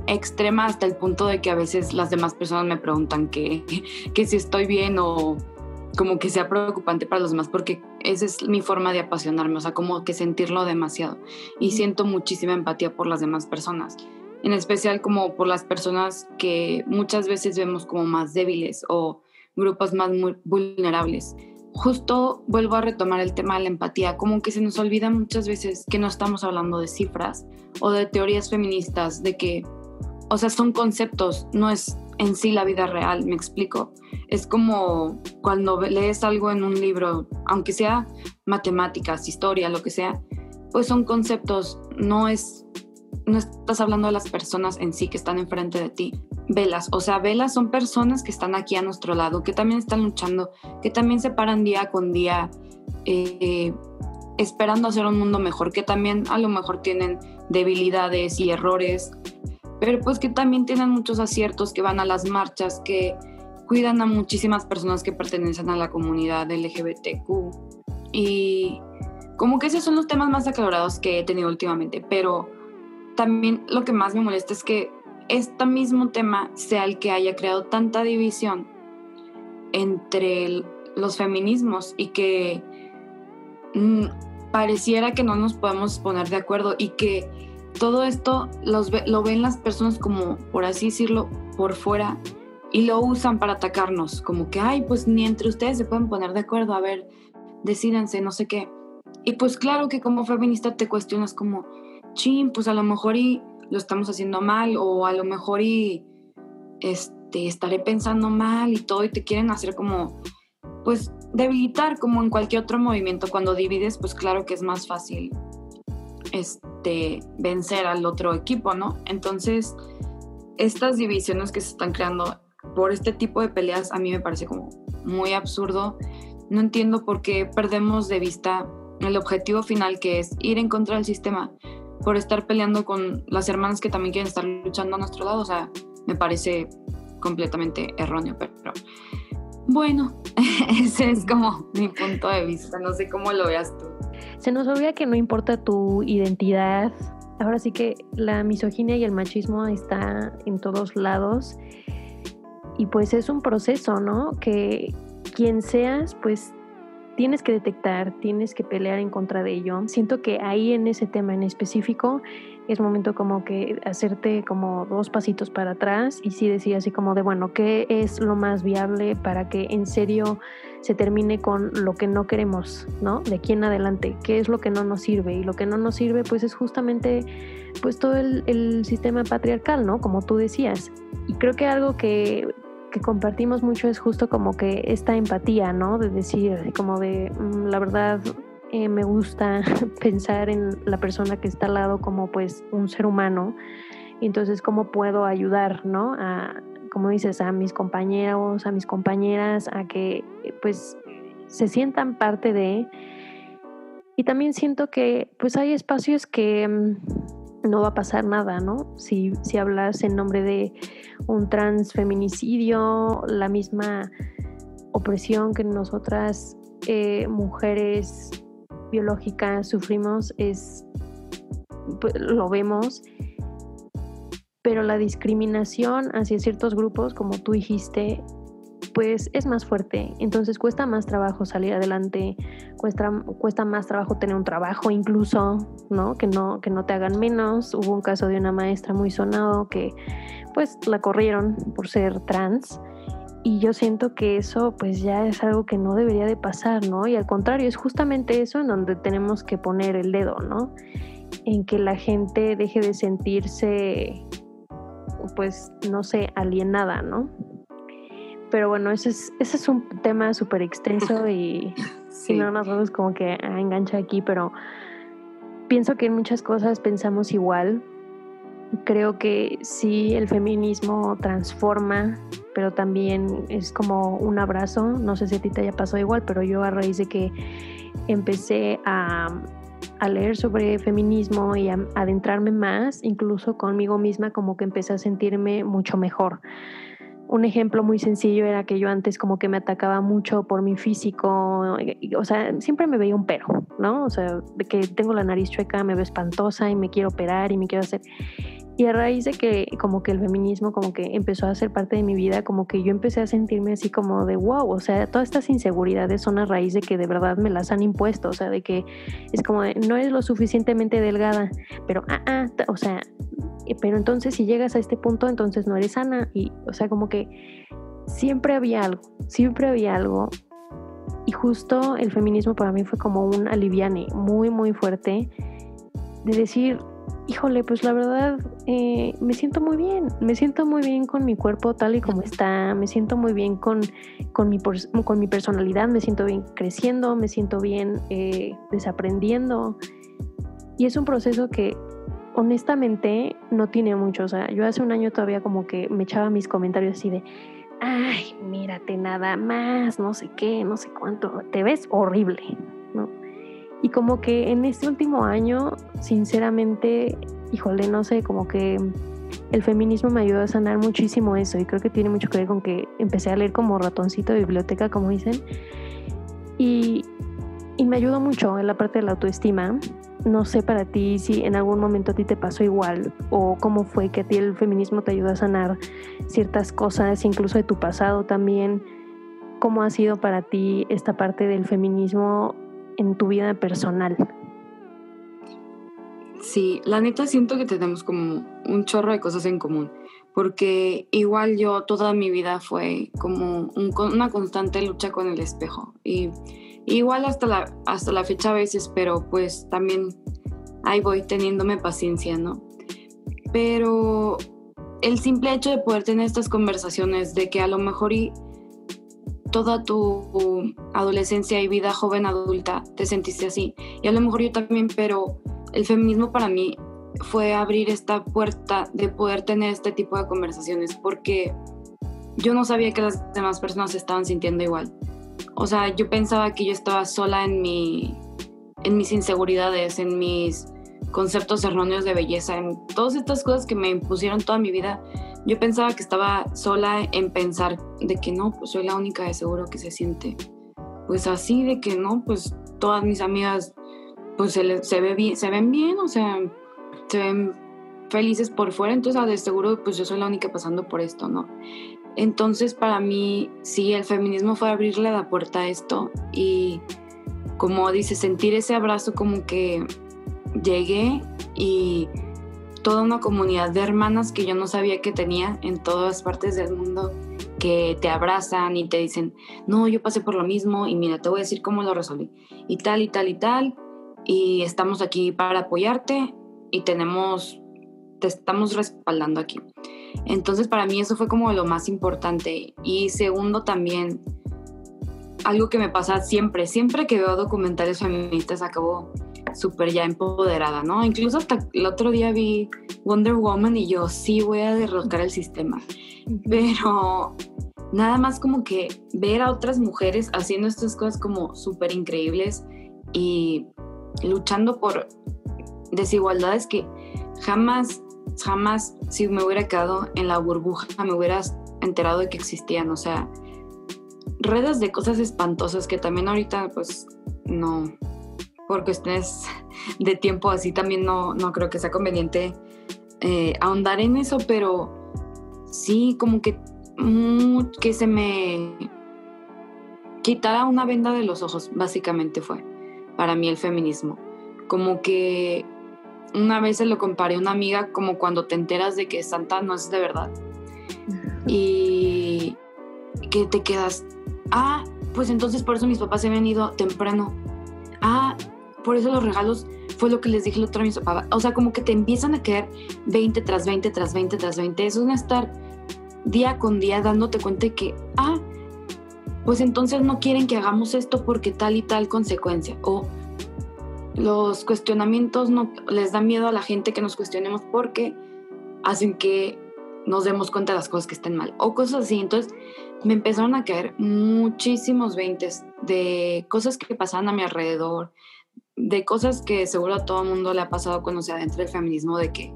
extrema hasta el punto de que a veces las demás personas me preguntan que, [LAUGHS] que si estoy bien o como que sea preocupante para los demás porque esa es mi forma de apasionarme, o sea, como que sentirlo demasiado. Y siento muchísima empatía por las demás personas en especial como por las personas que muchas veces vemos como más débiles o grupos más vulnerables. Justo vuelvo a retomar el tema de la empatía, como que se nos olvida muchas veces que no estamos hablando de cifras o de teorías feministas, de que, o sea, son conceptos, no es en sí la vida real, me explico. Es como cuando lees algo en un libro, aunque sea matemáticas, historia, lo que sea, pues son conceptos, no es no estás hablando de las personas en sí que están enfrente de ti. Velas, o sea, velas son personas que están aquí a nuestro lado, que también están luchando, que también se paran día con día eh, esperando hacer un mundo mejor, que también a lo mejor tienen debilidades y errores, pero pues que también tienen muchos aciertos, que van a las marchas, que cuidan a muchísimas personas que pertenecen a la comunidad LGBTQ. Y como que esos son los temas más aclarados que he tenido últimamente, pero también lo que más me molesta es que este mismo tema sea el que haya creado tanta división entre los feminismos y que mm, pareciera que no nos podemos poner de acuerdo y que todo esto lo ven las personas como, por así decirlo, por fuera y lo usan para atacarnos, como que, ay, pues ni entre ustedes se pueden poner de acuerdo, a ver, decídense, no sé qué. Y pues claro que como feminista te cuestionas como, chin, pues a lo mejor y lo estamos haciendo mal o a lo mejor y este, estaré pensando mal y todo y te quieren hacer como, pues debilitar como en cualquier otro movimiento. Cuando divides, pues claro que es más fácil este, vencer al otro equipo, ¿no? Entonces, estas divisiones que se están creando por este tipo de peleas a mí me parece como muy absurdo. No entiendo por qué perdemos de vista el objetivo final que es ir en contra del sistema por estar peleando con las hermanas que también quieren estar luchando a nuestro lado. O sea, me parece completamente erróneo, pero bueno, [LAUGHS] ese es como mi punto de vista. No sé cómo lo veas tú. Se nos olvida que no importa tu identidad. Ahora sí que la misoginia y el machismo está en todos lados. Y pues es un proceso, ¿no? Que quien seas, pues tienes que detectar, tienes que pelear en contra de ello. Siento que ahí en ese tema en específico es momento como que hacerte como dos pasitos para atrás y sí decir así como de, bueno, ¿qué es lo más viable para que en serio se termine con lo que no queremos, ¿no? De aquí en adelante, ¿qué es lo que no nos sirve? Y lo que no nos sirve pues es justamente pues todo el, el sistema patriarcal, ¿no? Como tú decías. Y creo que algo que que compartimos mucho es justo como que esta empatía, ¿no? De decir, como de, mm, la verdad, eh, me gusta [LAUGHS] pensar en la persona que está al lado como pues un ser humano. Entonces, ¿cómo puedo ayudar, ¿no? A, como dices, a mis compañeros, a mis compañeras, a que pues se sientan parte de... Y también siento que pues hay espacios que mm, no va a pasar nada, ¿no? Si, si hablas en nombre de un transfeminicidio, la misma opresión que nosotras eh, mujeres biológica sufrimos es, pues, lo vemos, pero la discriminación hacia ciertos grupos, como tú dijiste, pues es más fuerte. Entonces cuesta más trabajo salir adelante, cuesta, cuesta más trabajo tener un trabajo incluso, ¿no? Que, ¿no? que no te hagan menos. Hubo un caso de una maestra muy sonado que pues la corrieron por ser trans. Y yo siento que eso pues ya es algo que no debería de pasar, ¿no? Y al contrario, es justamente eso en donde tenemos que poner el dedo, ¿no? En que la gente deje de sentirse pues, no sé, alienada, ¿no? Pero bueno, ese es, ese es un tema súper extenso [LAUGHS] y, si no nos vamos como que a enganchar aquí, pero pienso que en muchas cosas pensamos igual. Creo que sí, el feminismo transforma, pero también es como un abrazo. No sé si a ti te haya pasado igual, pero yo a raíz de que empecé a a leer sobre feminismo y a adentrarme más, incluso conmigo misma, como que empecé a sentirme mucho mejor. Un ejemplo muy sencillo era que yo antes como que me atacaba mucho por mi físico, o sea, siempre me veía un pero, ¿no? O sea, que tengo la nariz chueca, me veo espantosa y me quiero operar y me quiero hacer. Y a raíz de que como que el feminismo como que empezó a ser parte de mi vida, como que yo empecé a sentirme así como de wow, o sea, todas estas inseguridades son a raíz de que de verdad me las han impuesto, o sea, de que es como no es lo suficientemente delgada, pero ah, ah, o sea, pero entonces si llegas a este punto, entonces no eres sana y, o sea, como que siempre había algo, siempre había algo. Y justo el feminismo para mí fue como un aliviane muy, muy fuerte de decir, híjole, pues la verdad eh, me siento muy bien, me siento muy bien con mi cuerpo tal y como está, me siento muy bien con, con, mi, con mi personalidad, me siento bien creciendo, me siento bien eh, desaprendiendo. Y es un proceso que honestamente no tiene mucho, o sea, yo hace un año todavía como que me echaba mis comentarios así de, ay, mírate nada más, no sé qué, no sé cuánto, te ves horrible, ¿no? Y como que en este último año, sinceramente, híjole, no sé, como que el feminismo me ayudó a sanar muchísimo eso y creo que tiene mucho que ver con que empecé a leer como ratoncito de biblioteca, como dicen, y, y me ayudó mucho en la parte de la autoestima. No sé para ti si en algún momento a ti te pasó igual o cómo fue que a ti el feminismo te ayudó a sanar ciertas cosas, incluso de tu pasado también. ¿Cómo ha sido para ti esta parte del feminismo en tu vida personal? Sí, la neta siento que tenemos como un chorro de cosas en común, porque igual yo toda mi vida fue como una constante lucha con el espejo y igual hasta la, hasta la fecha a veces, pero pues también ahí voy teniéndome paciencia, ¿no? Pero el simple hecho de poder tener estas conversaciones, de que a lo mejor y toda tu adolescencia y vida joven adulta te sentiste así. Y a lo mejor yo también, pero el feminismo para mí fue abrir esta puerta de poder tener este tipo de conversaciones porque yo no sabía que las demás personas estaban sintiendo igual. O sea, yo pensaba que yo estaba sola en, mi, en mis inseguridades, en mis conceptos erróneos de belleza, en todas estas cosas que me impusieron toda mi vida yo pensaba que estaba sola en pensar de que no, pues soy la única de seguro que se siente. Pues así de que no, pues todas mis amigas pues se, se, ven bien, o sea, se ven felices por fuera, entonces ah, de seguro pues yo soy la única pasando por esto, ¿no? Entonces para mí sí, el feminismo fue abrirle la puerta a esto y como dice, sentir ese abrazo como que llegué y toda una comunidad de hermanas que yo no sabía que tenía en todas partes del mundo que te abrazan y te dicen, no, yo pasé por lo mismo y mira, te voy a decir cómo lo resolví. Y tal y tal y tal. Y estamos aquí para apoyarte y tenemos, te estamos respaldando aquí. Entonces para mí eso fue como lo más importante. Y segundo también, algo que me pasa siempre, siempre que veo documentales feministas acabo súper ya empoderada, ¿no? Incluso hasta el otro día vi Wonder Woman y yo sí voy a derrocar el sistema, pero nada más como que ver a otras mujeres haciendo estas cosas como súper increíbles y luchando por desigualdades que jamás, jamás si me hubiera quedado en la burbuja me hubieras enterado de que existían, o sea, redes de cosas espantosas que también ahorita pues no, por cuestiones de tiempo así también no, no creo que sea conveniente eh, ahondar en eso, pero sí, como que, que se me quitara una venda de los ojos, básicamente fue para mí el feminismo. Como que una vez se lo comparé a una amiga como cuando te enteras de que Santa no es de verdad. Y que te quedas, ah, pues entonces por eso mis papás se han ido temprano. Ah, por eso los regalos fue lo que les dije el otro a mis papás. O sea, como que te empiezan a caer 20 tras 20 tras 20 tras 20. Eso es no estar día con día dándote cuenta de que, ah, pues entonces no quieren que hagamos esto porque tal y tal consecuencia. O los cuestionamientos no les da miedo a la gente que nos cuestionemos porque hacen que nos demos cuenta de las cosas que estén mal o cosas así. Entonces me empezaron a caer muchísimos veintes de cosas que pasaban a mi alrededor, de cosas que seguro a todo mundo le ha pasado cuando se adentra el feminismo, de que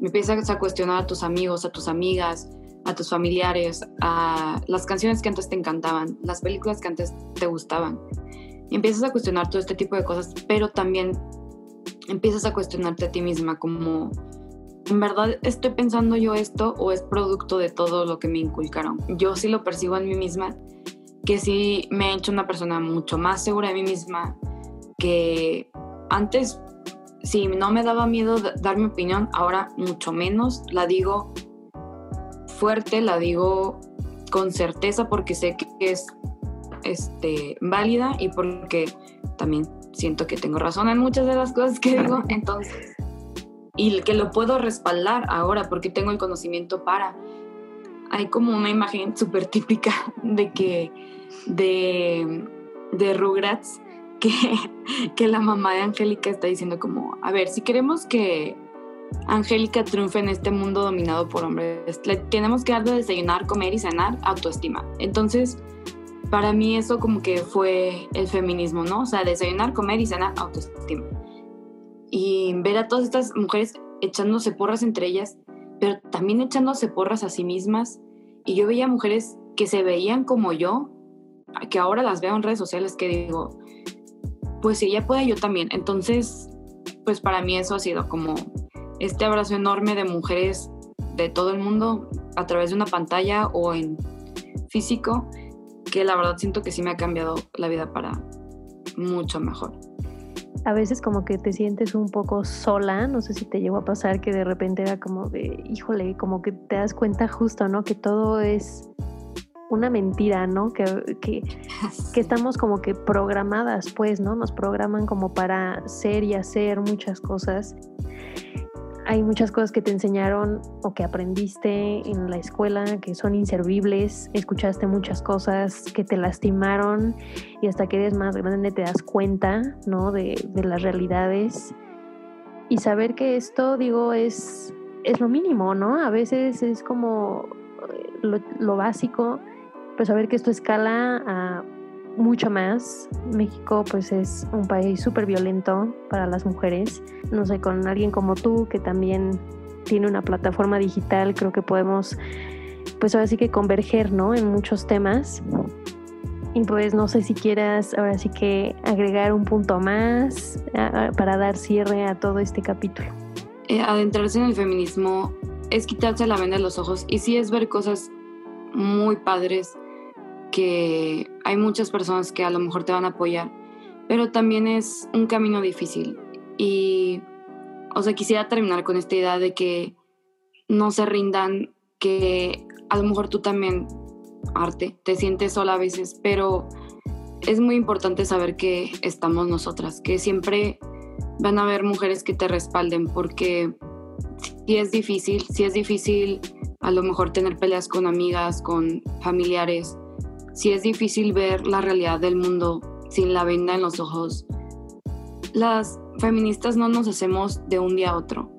me empiezas a cuestionar a tus amigos, a tus amigas, a tus familiares, a las canciones que antes te encantaban, las películas que antes te gustaban. Empiezas a cuestionar todo este tipo de cosas, pero también empiezas a cuestionarte a ti misma como, ¿en verdad estoy pensando yo esto o es producto de todo lo que me inculcaron? Yo sí lo percibo en mí misma, que sí me he hecho una persona mucho más segura de mí misma, que antes, si no me daba miedo dar mi opinión, ahora mucho menos la digo fuerte, la digo con certeza porque sé que es este, válida y porque también siento que tengo razón en muchas de las cosas que digo, entonces, y que lo puedo respaldar ahora porque tengo el conocimiento para. Hay como una imagen súper típica de que, de, de Rugrats, que, [LAUGHS] que la mamá de Angélica está diciendo como, a ver, si queremos que Angélica triunfa en este mundo dominado por hombres. Le tenemos que dar de desayunar, comer y cenar autoestima. Entonces, para mí eso como que fue el feminismo, ¿no? O sea, desayunar, comer y cenar autoestima. Y ver a todas estas mujeres echándose porras entre ellas, pero también echándose porras a sí mismas. Y yo veía mujeres que se veían como yo, que ahora las veo en redes sociales, que digo, pues si ella puede, yo también. Entonces, pues para mí eso ha sido como este abrazo enorme de mujeres de todo el mundo a través de una pantalla o en físico, que la verdad siento que sí me ha cambiado la vida para mucho mejor. A veces como que te sientes un poco sola, no sé si te llegó a pasar que de repente era como de, híjole, como que te das cuenta justo, ¿no? Que todo es una mentira, ¿no? Que, que, que, [LAUGHS] estamos como que programadas, pues, ¿no? Nos programan como para ser y hacer muchas cosas hay muchas cosas que te enseñaron o que aprendiste en la escuela que son inservibles, escuchaste muchas cosas que te lastimaron y hasta que eres más grande te das cuenta, ¿no? De, las realidades. Y saber que esto, digo, es, es lo mínimo, ¿no? A veces es como eh, lo, lo básico, pero saber que esto escala a mucho más. México pues es un país súper violento para las mujeres. No sé, con alguien como tú que también tiene una plataforma digital, creo que podemos pues ahora sí que converger, ¿no? En muchos temas. Y pues no sé si quieras ahora sí que agregar un punto más para dar cierre a todo este capítulo. Eh, adentrarse en el feminismo es quitarse la venda de los ojos y sí es ver cosas muy padres que hay muchas personas que a lo mejor te van a apoyar, pero también es un camino difícil. Y, o sea, quisiera terminar con esta idea de que no se rindan, que a lo mejor tú también, arte, te sientes sola a veces, pero es muy importante saber que estamos nosotras, que siempre van a haber mujeres que te respalden, porque si es difícil, si es difícil a lo mejor tener peleas con amigas, con familiares, si es difícil ver la realidad del mundo sin la venda en los ojos. Las feministas no nos hacemos de un día a otro.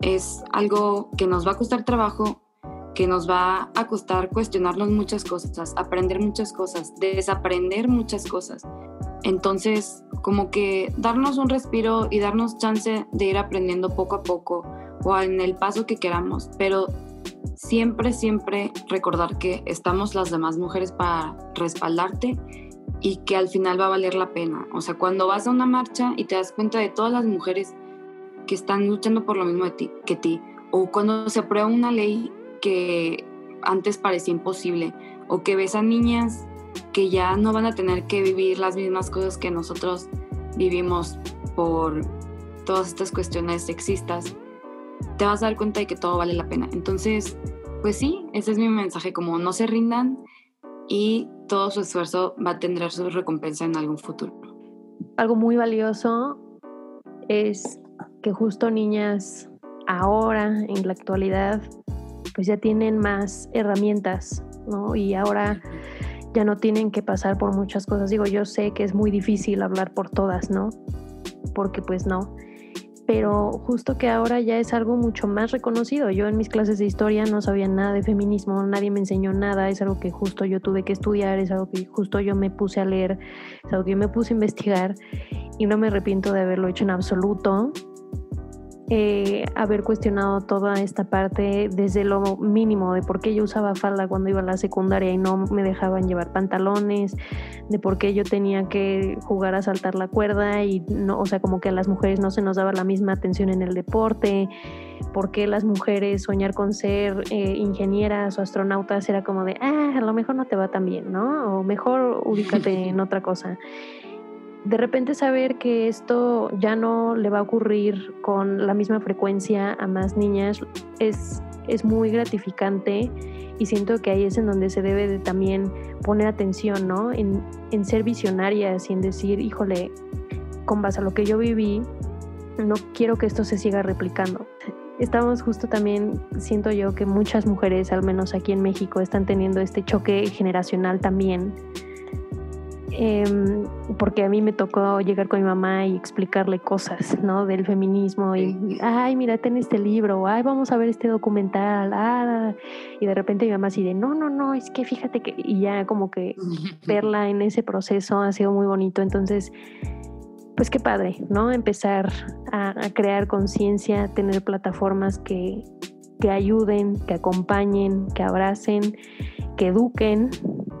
Es algo que nos va a costar trabajo, que nos va a costar cuestionarnos muchas cosas, aprender muchas cosas, desaprender muchas cosas. Entonces, como que darnos un respiro y darnos chance de ir aprendiendo poco a poco o en el paso que queramos, pero siempre, siempre recordar que estamos las demás mujeres para respaldarte y que al final va a valer la pena. O sea, cuando vas a una marcha y te das cuenta de todas las mujeres que están luchando por lo mismo de ti, que ti, o cuando se aprueba una ley que antes parecía imposible, o que ves a niñas que ya no van a tener que vivir las mismas cosas que nosotros vivimos por todas estas cuestiones sexistas, te vas a dar cuenta de que todo vale la pena. Entonces, pues sí, ese es mi mensaje, como no se rindan y todo su esfuerzo va a tener su recompensa en algún futuro. Algo muy valioso es que justo niñas ahora, en la actualidad, pues ya tienen más herramientas, ¿no? Y ahora ya no tienen que pasar por muchas cosas. Digo, yo sé que es muy difícil hablar por todas, ¿no? Porque pues no pero justo que ahora ya es algo mucho más reconocido. Yo en mis clases de historia no sabía nada de feminismo, nadie me enseñó nada, es algo que justo yo tuve que estudiar, es algo que justo yo me puse a leer, es algo que yo me puse a investigar y no me arrepiento de haberlo hecho en absoluto. Eh, haber cuestionado toda esta parte desde lo mínimo, de por qué yo usaba falda cuando iba a la secundaria y no me dejaban llevar pantalones, de por qué yo tenía que jugar a saltar la cuerda y no, o sea, como que a las mujeres no se nos daba la misma atención en el deporte, por qué las mujeres soñar con ser eh, ingenieras o astronautas era como de, ah, a lo mejor no te va tan bien, ¿no? O mejor ubícate [LAUGHS] en otra cosa de repente saber que esto ya no le va a ocurrir con la misma frecuencia a más niñas es, es muy gratificante y siento que ahí es en donde se debe de también poner atención, ¿no? En, en ser visionarias y en decir, híjole, con base a lo que yo viví, no quiero que esto se siga replicando. Estamos justo también, siento yo que muchas mujeres, al menos aquí en México, están teniendo este choque generacional también Em, porque a mí me tocó llegar con mi mamá y explicarle cosas, ¿no? Del feminismo y, ay, mira, ten este libro, ay, vamos a ver este documental, ah, y de repente mi mamá así de, no, no, no, es que fíjate que, y ya como que [LAUGHS] verla en ese proceso ha sido muy bonito, entonces, pues qué padre, ¿no? Empezar a, a crear conciencia, tener plataformas que, que ayuden, que acompañen, que abracen, que eduquen,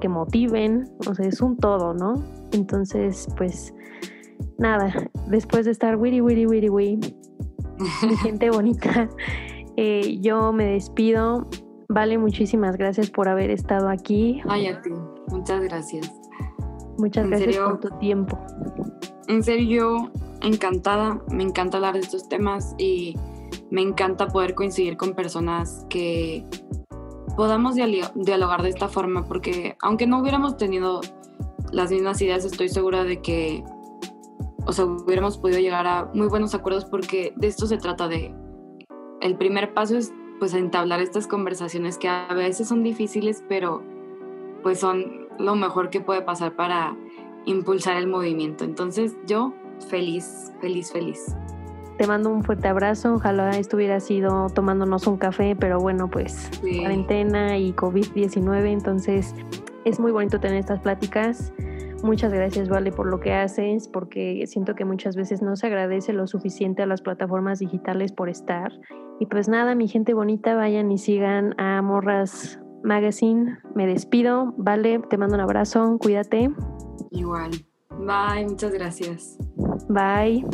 que motiven, o sea, es un todo, ¿no? Entonces, pues nada, después de estar wiri wiri wiri wiri, mi [LAUGHS] gente bonita, eh, yo me despido. Vale, muchísimas gracias por haber estado aquí. Ay, a ti, muchas gracias. Muchas gracias por tu tiempo. En serio, encantada, me encanta hablar de estos temas y me encanta poder coincidir con personas que podamos dialogar de esta forma, porque aunque no hubiéramos tenido las mismas ideas, estoy segura de que, o sea, hubiéramos podido llegar a muy buenos acuerdos porque de esto se trata de, el primer paso es pues entablar estas conversaciones que a veces son difíciles, pero pues son lo mejor que puede pasar para impulsar el movimiento. Entonces yo feliz, feliz, feliz. Te mando un fuerte abrazo. Ojalá estuviera sido tomándonos un café, pero bueno, pues cuarentena y COVID-19, entonces es muy bonito tener estas pláticas. Muchas gracias, Vale, por lo que haces, porque siento que muchas veces no se agradece lo suficiente a las plataformas digitales por estar. Y pues nada, mi gente bonita, vayan y sigan a Morras Magazine. Me despido, Vale, te mando un abrazo, cuídate. Igual. Bye, muchas gracias. Bye.